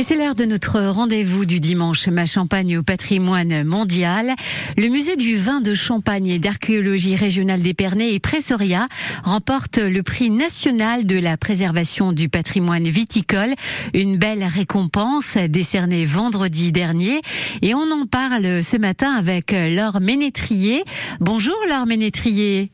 Et c'est l'heure de notre rendez-vous du dimanche, ma Champagne au patrimoine mondial. Le musée du vin de Champagne et d'archéologie régionale d'Épernay et Pressoria remporte le prix national de la préservation du patrimoine viticole. Une belle récompense décernée vendredi dernier. Et on en parle ce matin avec Laure Ménétrier. Bonjour Laure Ménétrier.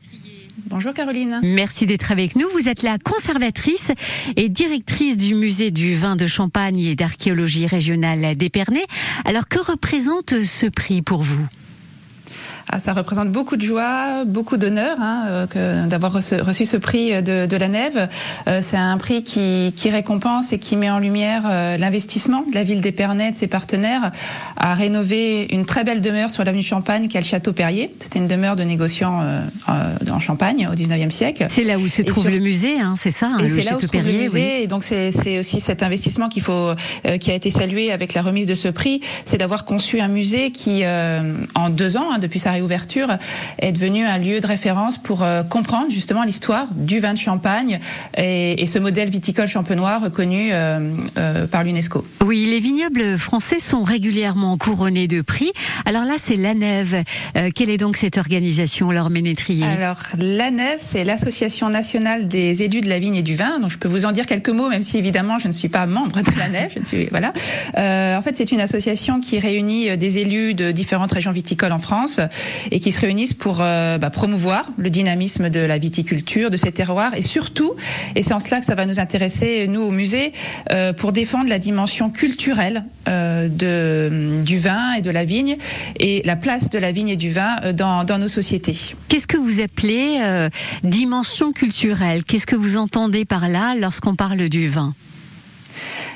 Bonjour Caroline. Merci d'être avec nous. Vous êtes la conservatrice et directrice du musée du vin de Champagne et d'archéologie régionale d'Épernay. Alors que représente ce prix pour vous? Ça représente beaucoup de joie, beaucoup d'honneur hein, euh, d'avoir reçu, ce prix de, de la Nève. Euh, c'est un prix qui, qui, récompense et qui met en lumière euh, l'investissement de la ville d'Épernay, de ses partenaires, à rénover une très belle demeure sur l'avenue Champagne, qui est le Château Perrier. C'était une demeure de négociants en Champagne au 19e siècle. C'est là où se trouve le musée, hein, c'est ça, hein, le Château Perrier. Le musée, Et donc c'est aussi cet investissement qu'il faut, qui a été salué avec la remise de ce prix, c'est d'avoir conçu un musée qui, en deux ans, hein, depuis sa ouverture est devenu un lieu de référence pour euh, comprendre justement l'histoire du vin de Champagne et, ce modèle viticole champenois reconnu euh, euh, par l'UNESCO. Oui, les vignobles français sont régulièrement couronnés de prix. Alors là, c'est la Nève. quelle est donc cette organisation, Laure Ménétrier? Alors, la Nève, c'est l'Association nationale des élus de la vigne et du vin. Donc, je peux vous en dire quelques mots, même si évidemment, je ne suis pas membre de la. Je suis, voilà. en fait, c'est une association qui réunit des élus de différentes régions viticoles en France et qui se réunissent pour euh, bah, promouvoir le dynamisme de la viticulture, de ces terroirs et surtout, et c'est en cela que ça va nous intéresser, nous au musée, euh, pour défendre la dimension culturelle euh, de, du vin et de la vigne et la place de la vigne et du vin dans, dans nos sociétés. Qu'est-ce que vous appelez dimension culturelle? Qu'est-ce que vous entendez par là lorsqu'on parle du vin?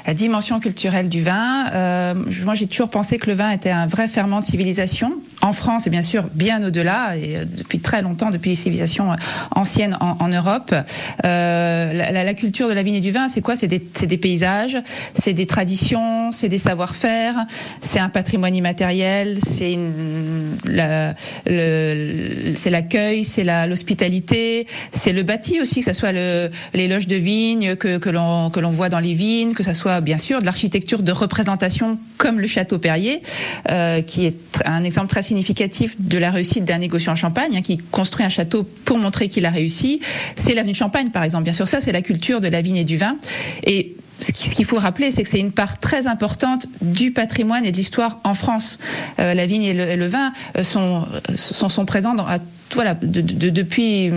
La dimension culturelle du vin. Euh, moi, j'ai toujours pensé que le vin était un vrai ferment de civilisation, en France et bien sûr bien au-delà, et euh, depuis très longtemps, depuis les civilisations euh, anciennes en, Europe. Euh, la, la, culture de la vigne et du vin, c'est quoi? C'est des, des, paysages, c'est des traditions, c'est des savoir-faire, c'est un patrimoine immatériel, c'est c'est l'accueil, c'est l'hospitalité, c'est le bâti aussi, que ce soit le, les loges de vigne que, que l'on voit dans les vignes, que ce soit bien sûr de l'architecture de représentation comme le château Perrier, euh, qui est un exemple très significatif de la réussite d'un négociant en Champagne, hein, qui construit un château pour montrer qu'il a réussi. C'est l'avenue Champagne, par exemple. Bien sûr, ça, c'est la culture de la vigne et du vin. Et ce qu'il faut rappeler, c'est que c'est une part très importante du patrimoine et de l'histoire en France. Euh, la vigne et le, vin euh, sont, présents depuis,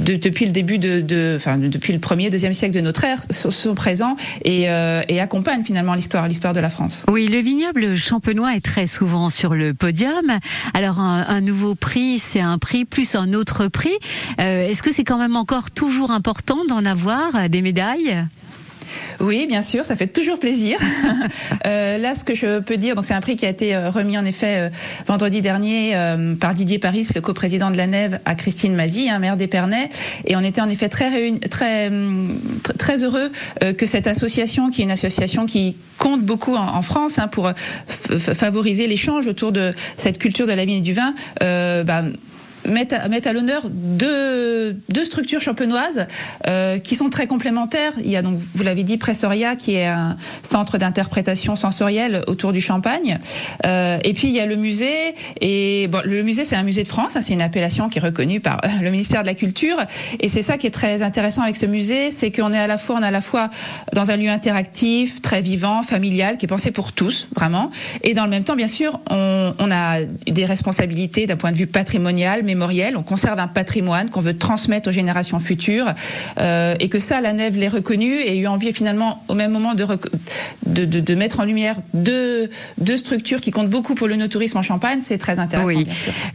depuis le début de, enfin, depuis le premier, deuxième siècle de notre ère, sont, présents euh, et, accompagnent finalement l'histoire, l'histoire de la France. Oui, le vignoble champenois est très souvent sur le podium. Alors un, nouveau prix, c'est un prix plus un autre prix. Euh, est-ce que c'est quand même encore toujours important d'en avoir des médailles? Oui, bien sûr, ça fait toujours plaisir. euh, là, ce que je peux dire, donc c'est un prix qui a été euh, remis en effet euh, vendredi dernier par Didier Paris, le coprésident de la Nève, à Christine Mazy, hein, maire d'Épernay, et on était en effet très très très heureux que cette association, qui est une association qui compte beaucoup en, France hein, pour favoriser l'échange autour de cette culture de la vigne et du vin, bah, mettent à, à l'honneur deux, deux structures champenoises euh, qui sont très complémentaires. Il y a donc, vous l'avez dit, Pressoria, qui est un centre d'interprétation sensorielle autour du champagne. Euh, et puis il y a le musée. Et bon, le musée, c'est un musée de France. Hein, c'est une appellation qui est reconnue par euh, le ministère de la Culture. Et c'est ça qui est très intéressant avec ce musée, c'est qu'on est à la fois, on est à la fois dans un lieu interactif, très vivant, familial, qui est pensé pour tous, vraiment. Et dans le même temps, bien sûr, on a des responsabilités d'un point de vue patrimonial mémoriel, on conserve un patrimoine qu'on veut transmettre aux générations futures, euh, et que ça, la Nève l'ait reconnu et eu envie finalement au même moment de, de, de, de mettre en lumière deux, deux structures qui comptent beaucoup pour le no-tourisme en Champagne, c'est très intéressant. Oui.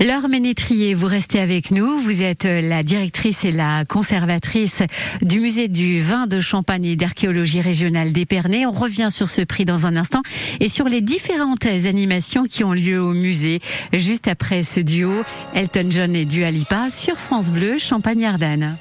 Laure Ménétrier, vous restez avec nous, vous êtes la directrice et la conservatrice du musée du vin de Champagne et d'archéologie régionale d'Épernay. On revient sur ce prix dans un instant et sur les différentes animations qui ont lieu au musée juste après ce duo Elton John et Dua Lipa sur France Bleu Champagne-Ardenne.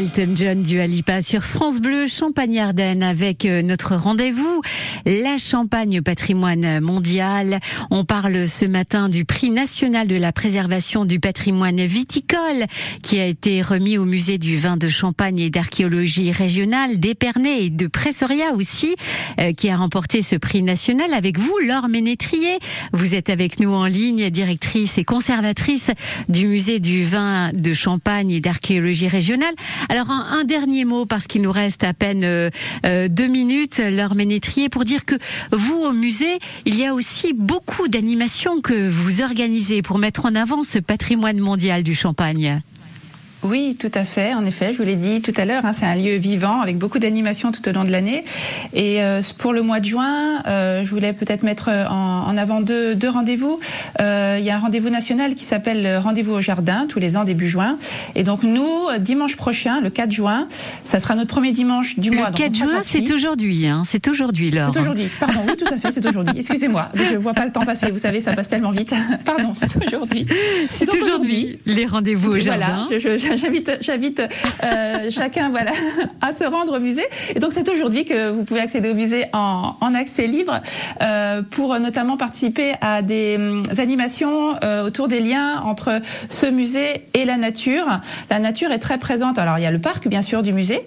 Elton John du Alipa sur France Bleu Champagne-Ardenne avec euh, notre rendez-vous la Champagne patrimoine mondial. On parle ce matin du prix national de la préservation du patrimoine viticole qui a été remis au musée du vin de Champagne et d'archéologie régionale d'Épernay et de Pressoria aussi euh, qui a remporté ce prix national avec vous Laure Ménétrier. Vous êtes avec nous en ligne, directrice et conservatrice du musée du vin de Champagne et d'archéologie régionale. Alors un, dernier mot parce qu'il nous reste à peine euh, euh, deux minutes, leur Ménétrier, pour dire que vous au musée, il y a aussi beaucoup d'animations que vous organisez pour mettre en avant ce patrimoine mondial du Champagne. Oui, tout à fait. En effet, je vous l'ai dit tout à l'heure, hein, c'est un lieu vivant avec beaucoup d'animations tout au long de l'année. Et euh, pour le mois de juin, euh, je voulais peut-être mettre en, en avant deux, deux rendez-vous. Euh, il y a un rendez-vous national qui s'appelle Rendez-vous au jardin tous les ans début juin. Et donc nous, dimanche prochain, le 4 juin, ça sera notre premier dimanche du mois. Le 4 juin, c'est aujourd'hui. Hein, c'est aujourd'hui, là. C'est aujourd'hui. Pardon. Oui, tout à fait. C'est aujourd'hui. Excusez-moi. Je vois pas le temps passer. Vous savez, ça passe tellement vite. Pardon. C'est aujourd'hui. C'est aujourd'hui. Les rendez-vous au jardin. Voilà. Je, je, j'invite, j'invite euh, chacun voilà, à se rendre au musée. Et donc c'est aujourd'hui que vous pouvez accéder au musée en, en accès libre euh, pour notamment participer à des euh, animations euh, autour des liens entre ce musée et la nature. La nature est très présente. Alors il y a le parc bien sûr du musée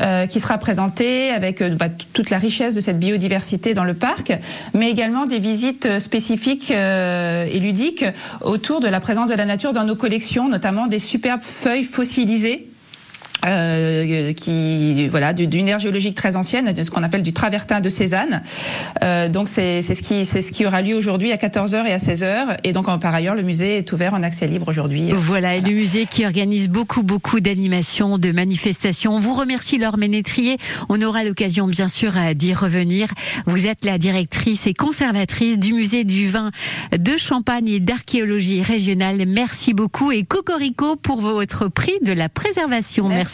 euh, qui sera présenté avec euh, bah, toute la richesse de cette biodiversité dans le parc, mais également des visites spécifiques et ludiques autour de la présence de la nature dans nos collections, notamment des superbes feuilles fossilisées euh, qui voilà d'une ère géologique très ancienne, de ce qu'on appelle du travertin de Cézanne. Euh, donc c'est ce qui c'est ce qui aura lieu aujourd'hui à 14h et à 16h. Et donc en, par ailleurs le musée est ouvert en accès libre aujourd'hui. Voilà, et le musée qui organise beaucoup beaucoup d'animations, de manifestations. On vous remercie Laure Ménétrier. On aura l'occasion bien sûr d'y revenir. Vous êtes la directrice et conservatrice du musée du vin de Champagne et d'archéologie régionale. Merci beaucoup et cocorico pour votre prix de la préservation. Merci.